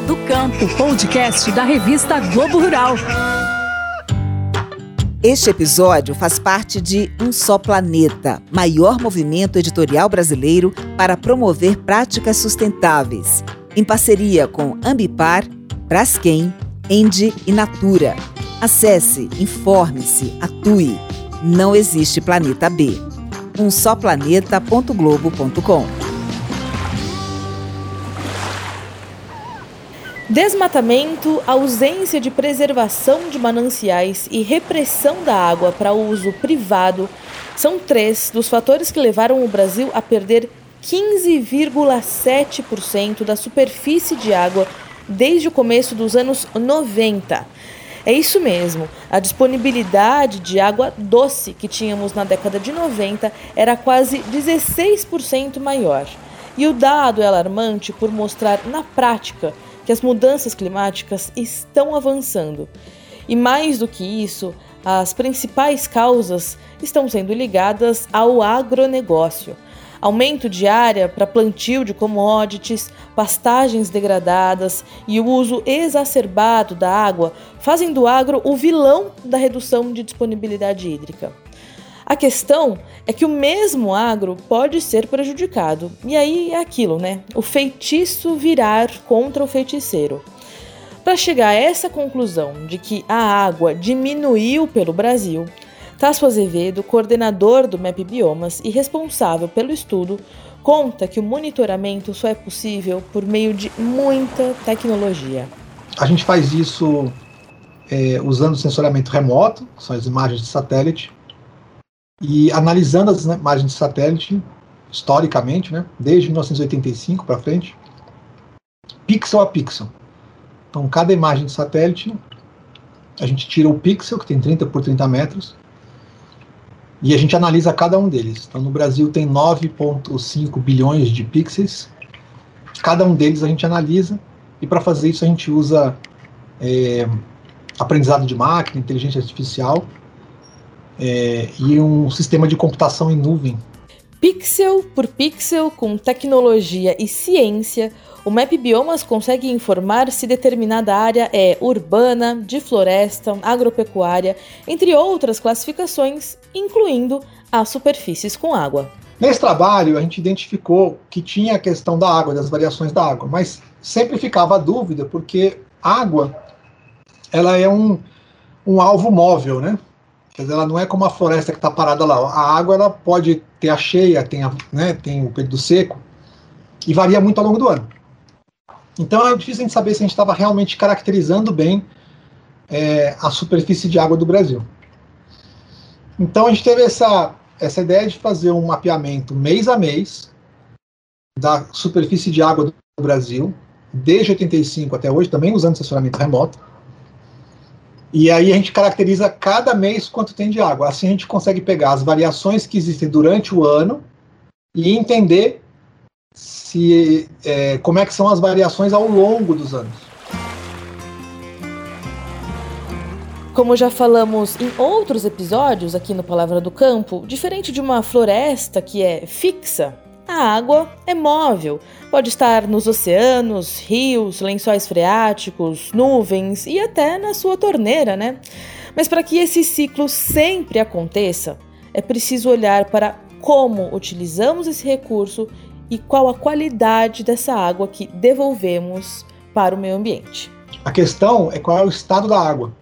Do Campo, podcast da revista Globo Rural. Este episódio faz parte de Um Só Planeta, maior movimento editorial brasileiro para promover práticas sustentáveis, em parceria com Ambipar, Braskem, Endi e Natura. Acesse, informe-se, atue. Não existe planeta B. umsoplaneta.globo.com Desmatamento, ausência de preservação de mananciais e repressão da água para uso privado são três dos fatores que levaram o Brasil a perder 15,7% da superfície de água desde o começo dos anos 90. É isso mesmo, a disponibilidade de água doce que tínhamos na década de 90 era quase 16% maior. E o dado é alarmante por mostrar na prática que as mudanças climáticas estão avançando. E mais do que isso, as principais causas estão sendo ligadas ao agronegócio. Aumento de área para plantio de commodities, pastagens degradadas e o uso exacerbado da água fazem do agro o vilão da redução de disponibilidade hídrica. A questão é que o mesmo agro pode ser prejudicado. E aí é aquilo, né? O feitiço virar contra o feiticeiro. Para chegar a essa conclusão de que a água diminuiu pelo Brasil, Tasso Azevedo, coordenador do MAP Biomas e responsável pelo estudo, conta que o monitoramento só é possível por meio de muita tecnologia. A gente faz isso é, usando sensoriamento remoto, são as imagens de satélite, e analisando as imagens de satélite, historicamente, né, desde 1985 para frente, pixel a pixel. Então, cada imagem de satélite, a gente tira o pixel, que tem 30 por 30 metros, e a gente analisa cada um deles. Então, no Brasil tem 9,5 bilhões de pixels. Cada um deles a gente analisa, e para fazer isso a gente usa é, aprendizado de máquina, inteligência artificial, é, e um sistema de computação em nuvem. Pixel por pixel, com tecnologia e ciência, o Map Biomas consegue informar se determinada área é urbana, de floresta, agropecuária, entre outras classificações, incluindo as superfícies com água. Nesse trabalho, a gente identificou que tinha a questão da água, das variações da água, mas sempre ficava a dúvida, porque água ela é um, um alvo móvel, né? Quer dizer, ela não é como a floresta que está parada lá. A água ela pode ter a cheia, tem, a, né, tem o período seco, e varia muito ao longo do ano. Então é difícil a gente saber se a gente estava realmente caracterizando bem é, a superfície de água do Brasil. Então a gente teve essa, essa ideia de fazer um mapeamento mês a mês da superfície de água do Brasil, desde 85 até hoje, também usando assessoramento remoto e aí a gente caracteriza cada mês quanto tem de água. Assim a gente consegue pegar as variações que existem durante o ano e entender se é, como é que são as variações ao longo dos anos. Como já falamos em outros episódios aqui no Palavra do Campo, diferente de uma floresta que é fixa, a água é móvel, pode estar nos oceanos, rios, lençóis freáticos, nuvens e até na sua torneira, né? Mas para que esse ciclo sempre aconteça, é preciso olhar para como utilizamos esse recurso e qual a qualidade dessa água que devolvemos para o meio ambiente. A questão é qual é o estado da água.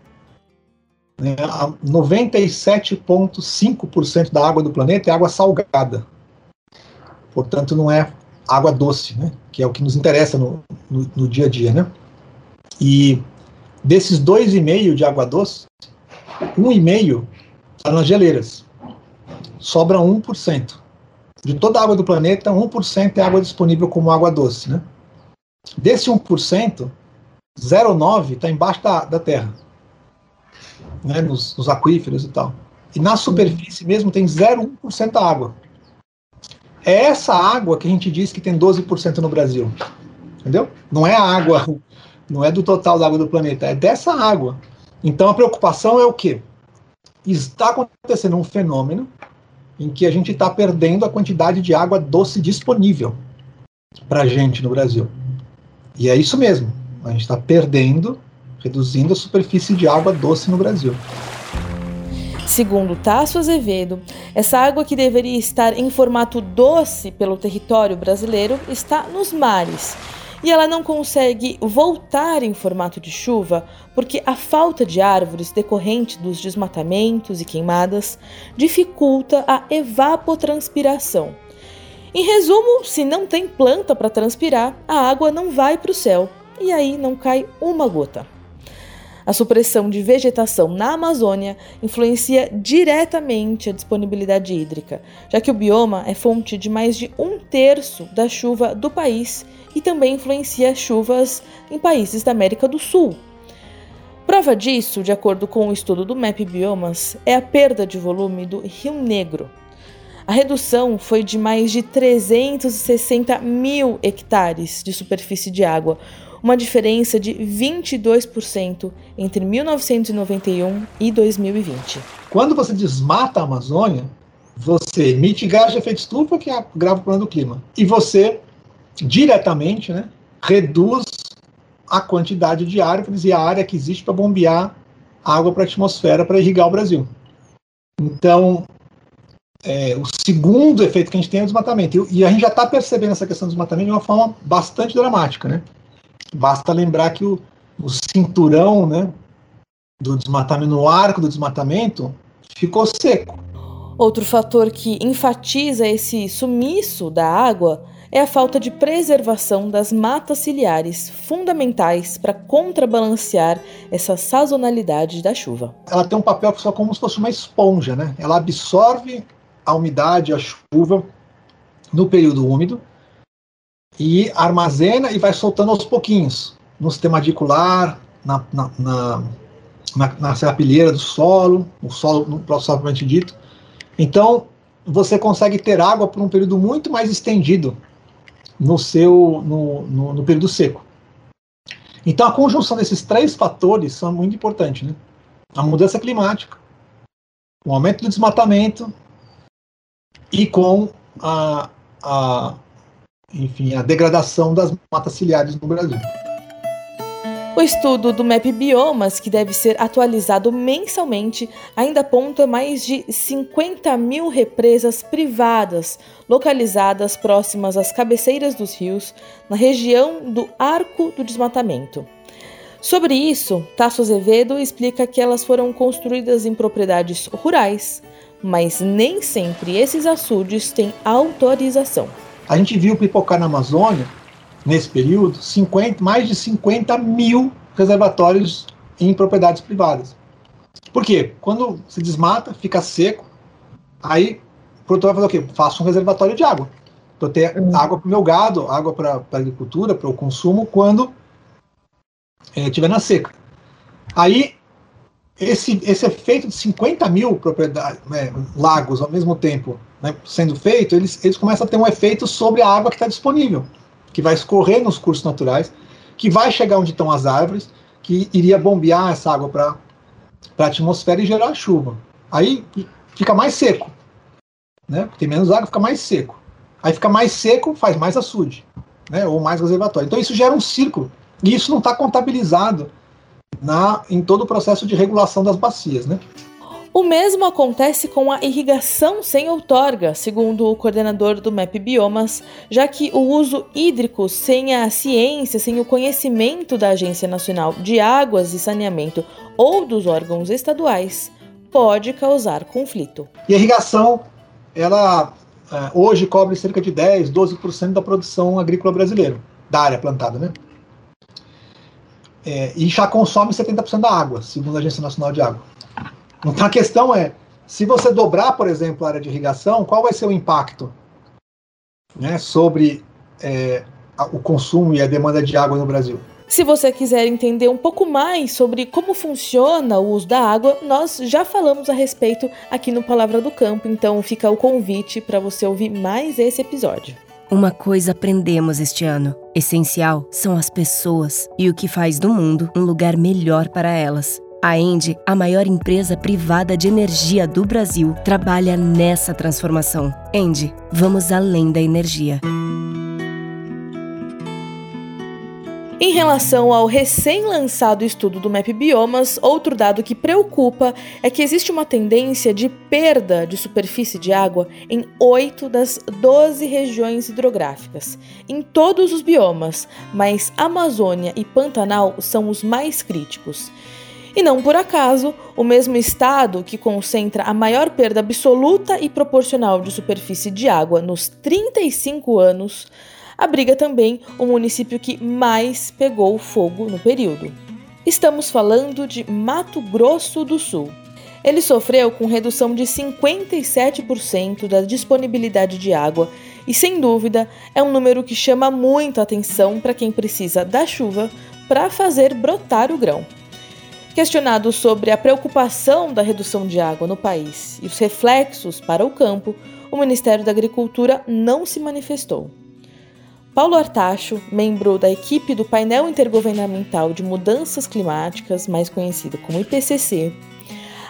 97,5% né? da água do planeta é água salgada portanto não é água doce, né? que é o que nos interessa no, no, no dia a dia. Né? E desses 2,5 de água doce, 1,5 está nas geleiras. Sobra 1%. De toda a água do planeta, 1% é água disponível como água doce. Né? Desse 1%, 0,9% está embaixo da, da terra, né? nos, nos aquíferos e tal. E na superfície mesmo tem 0,1% da água. É essa água que a gente diz que tem 12% no Brasil. Entendeu? Não é a água, não é do total da água do planeta, é dessa água. Então a preocupação é o quê? Está acontecendo um fenômeno em que a gente está perdendo a quantidade de água doce disponível para a gente no Brasil. E é isso mesmo. A gente está perdendo, reduzindo a superfície de água doce no Brasil. Segundo Tasso Azevedo, essa água que deveria estar em formato doce pelo território brasileiro está nos mares. E ela não consegue voltar em formato de chuva porque a falta de árvores decorrente dos desmatamentos e queimadas dificulta a evapotranspiração. Em resumo, se não tem planta para transpirar, a água não vai para o céu e aí não cai uma gota. A supressão de vegetação na Amazônia influencia diretamente a disponibilidade hídrica, já que o bioma é fonte de mais de um terço da chuva do país e também influencia chuvas em países da América do Sul. Prova disso, de acordo com o estudo do MAP Biomas, é a perda de volume do Rio Negro. A redução foi de mais de 360 mil hectares de superfície de água, uma diferença de 22% entre 1991 e 2020. Quando você desmata a Amazônia, você emite gás de efeito estufa, que é grave problema do clima, e você diretamente né, reduz a quantidade de árvores e a área que existe para bombear água para a atmosfera para irrigar o Brasil. Então, é, o segundo efeito que a gente tem é o desmatamento. E, e a gente já está percebendo essa questão do desmatamento de uma forma bastante dramática, né? Basta lembrar que o, o cinturão né, do desmatamento, no arco do desmatamento, ficou seco. Outro fator que enfatiza esse sumiço da água é a falta de preservação das matas ciliares, fundamentais para contrabalancear essa sazonalidade da chuva. Ela tem um papel só como se fosse uma esponja, né? Ela absorve a umidade, a chuva no período úmido e armazena e vai soltando aos pouquinhos no sistema radicular, na, na, na, na, na serrapilheira do solo, o solo propriamente dito. Então, você consegue ter água por um período muito mais estendido no seu no, no, no, período seco. Então, a conjunção desses três fatores são muito importantes, né? A mudança climática, o aumento do desmatamento e com a, a enfim, a degradação das matas ciliares no Brasil. O estudo do MAP Biomas, que deve ser atualizado mensalmente, ainda aponta mais de 50 mil represas privadas localizadas próximas às cabeceiras dos rios, na região do Arco do Desmatamento. Sobre isso, Tasso Azevedo explica que elas foram construídas em propriedades rurais, mas nem sempre esses açudes têm autorização. A gente viu pipocar na Amazônia, nesse período, 50, mais de 50 mil reservatórios em propriedades privadas. Por quê? Quando se desmata, fica seco, aí o produtor vai fazer o quê? Faço um reservatório de água. Para ter uhum. água para o meu gado, água para a agricultura, para o consumo, quando estiver eh, é, na seca. Aí esse, esse efeito de 50 mil propriedades, né, lagos ao mesmo tempo né, sendo feito, eles, eles começam a ter um efeito sobre a água que está disponível, que vai escorrer nos cursos naturais, que vai chegar onde estão as árvores, que iria bombear essa água para a atmosfera e gerar chuva. Aí fica mais seco. Né? Tem menos água, fica mais seco. Aí fica mais seco, faz mais açude, né? ou mais reservatório. Então isso gera um círculo. E isso não está contabilizado na, em todo o processo de regulação das bacias. Né? O mesmo acontece com a irrigação sem outorga, segundo o coordenador do MAP Biomas, já que o uso hídrico sem a ciência, sem o conhecimento da Agência Nacional de Águas e Saneamento ou dos órgãos estaduais pode causar conflito. E a irrigação, ela é, hoje cobre cerca de 10, 12% da produção agrícola brasileira, da área plantada, né? É, e já consome 70% da água, segundo a Agência Nacional de Água. Então a questão é, se você dobrar, por exemplo, a área de irrigação, qual vai ser o impacto né, sobre é, o consumo e a demanda de água no Brasil? Se você quiser entender um pouco mais sobre como funciona o uso da água, nós já falamos a respeito aqui no Palavra do Campo, então fica o convite para você ouvir mais esse episódio. Uma coisa aprendemos este ano: essencial são as pessoas e o que faz do mundo um lugar melhor para elas. A Endi, a maior empresa privada de energia do Brasil, trabalha nessa transformação. Endi, vamos além da energia. Em relação ao recém-lançado estudo do MAP Biomas, outro dado que preocupa é que existe uma tendência de perda de superfície de água em 8 das 12 regiões hidrográficas, em todos os biomas, mas Amazônia e Pantanal são os mais críticos. E não por acaso, o mesmo estado que concentra a maior perda absoluta e proporcional de superfície de água nos 35 anos abriga também o município que mais pegou fogo no período. Estamos falando de Mato Grosso do Sul. Ele sofreu com redução de 57% da disponibilidade de água e, sem dúvida, é um número que chama muita atenção para quem precisa da chuva para fazer brotar o grão. Questionado sobre a preocupação da redução de água no país e os reflexos para o campo, o Ministério da Agricultura não se manifestou. Paulo Artacho, membro da equipe do Painel Intergovernamental de Mudanças Climáticas, mais conhecido como IPCC,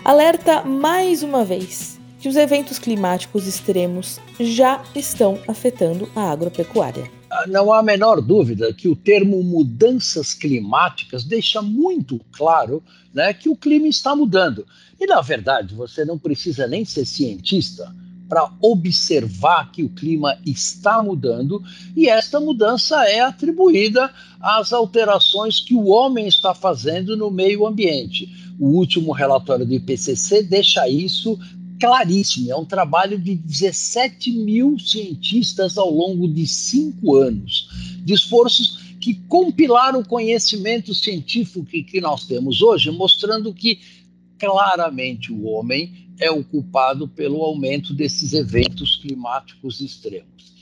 alerta mais uma vez que os eventos climáticos extremos já estão afetando a agropecuária. Não há a menor dúvida que o termo mudanças climáticas deixa muito claro né, que o clima está mudando. E, na verdade, você não precisa nem ser cientista para observar que o clima está mudando e esta mudança é atribuída às alterações que o homem está fazendo no meio ambiente. O último relatório do IPCC deixa isso claríssimo. É um trabalho de 17 mil cientistas ao longo de cinco anos, de esforços que compilaram o conhecimento científico que, que nós temos hoje, mostrando que claramente o homem é o culpado pelo aumento desses eventos climáticos extremos.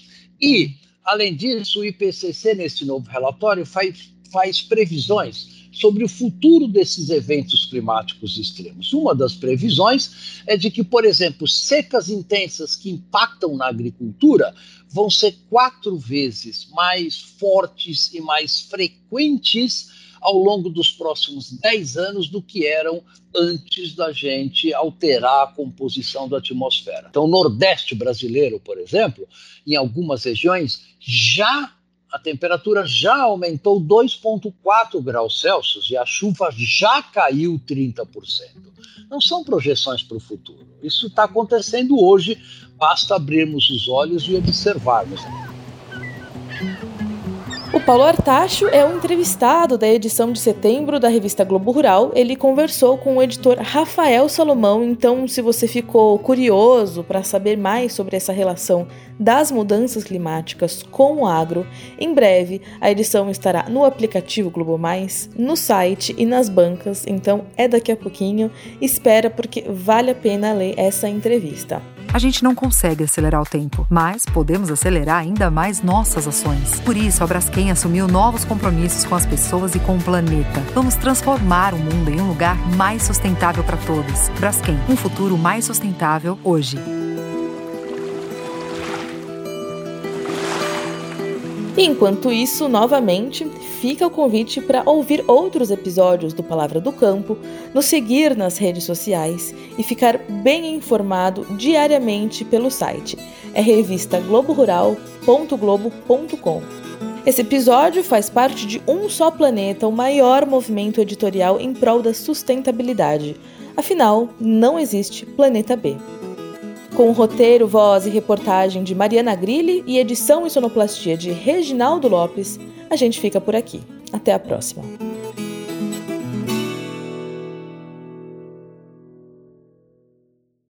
E, além disso, o IPCC, nesse novo relatório, faz, faz previsões sobre o futuro desses eventos climáticos extremos. Uma das previsões é de que, por exemplo, secas intensas que impactam na agricultura vão ser quatro vezes mais fortes e mais frequentes ao longo dos próximos 10 anos do que eram antes da gente alterar a composição da atmosfera. Então, o Nordeste brasileiro, por exemplo, em algumas regiões, já a temperatura já aumentou 2,4 graus Celsius e a chuva já caiu 30%. Não são projeções para o futuro. Isso está acontecendo hoje, basta abrirmos os olhos e observarmos. O Paulo Artacho é o entrevistado da edição de setembro da revista Globo Rural. Ele conversou com o editor Rafael Salomão. Então, se você ficou curioso para saber mais sobre essa relação das mudanças climáticas com o agro, em breve a edição estará no aplicativo Globo Mais, no site e nas bancas. Então, é daqui a pouquinho. Espera porque vale a pena ler essa entrevista. A gente não consegue acelerar o tempo, mas podemos acelerar ainda mais nossas ações. Por isso, a Braskem assumiu novos compromissos com as pessoas e com o planeta. Vamos transformar o mundo em um lugar mais sustentável para todos. Braskem, um futuro mais sustentável hoje. Enquanto isso, novamente, fica o convite para ouvir outros episódios do Palavra do Campo, nos seguir nas redes sociais e ficar bem informado diariamente pelo site. É revista globorural.globo.com. Esse episódio faz parte de Um Só Planeta, o maior movimento editorial em prol da sustentabilidade. Afinal, não existe planeta B. Com roteiro, voz e reportagem de Mariana Grilli e edição e sonoplastia de Reginaldo Lopes, a gente fica por aqui. Até a próxima.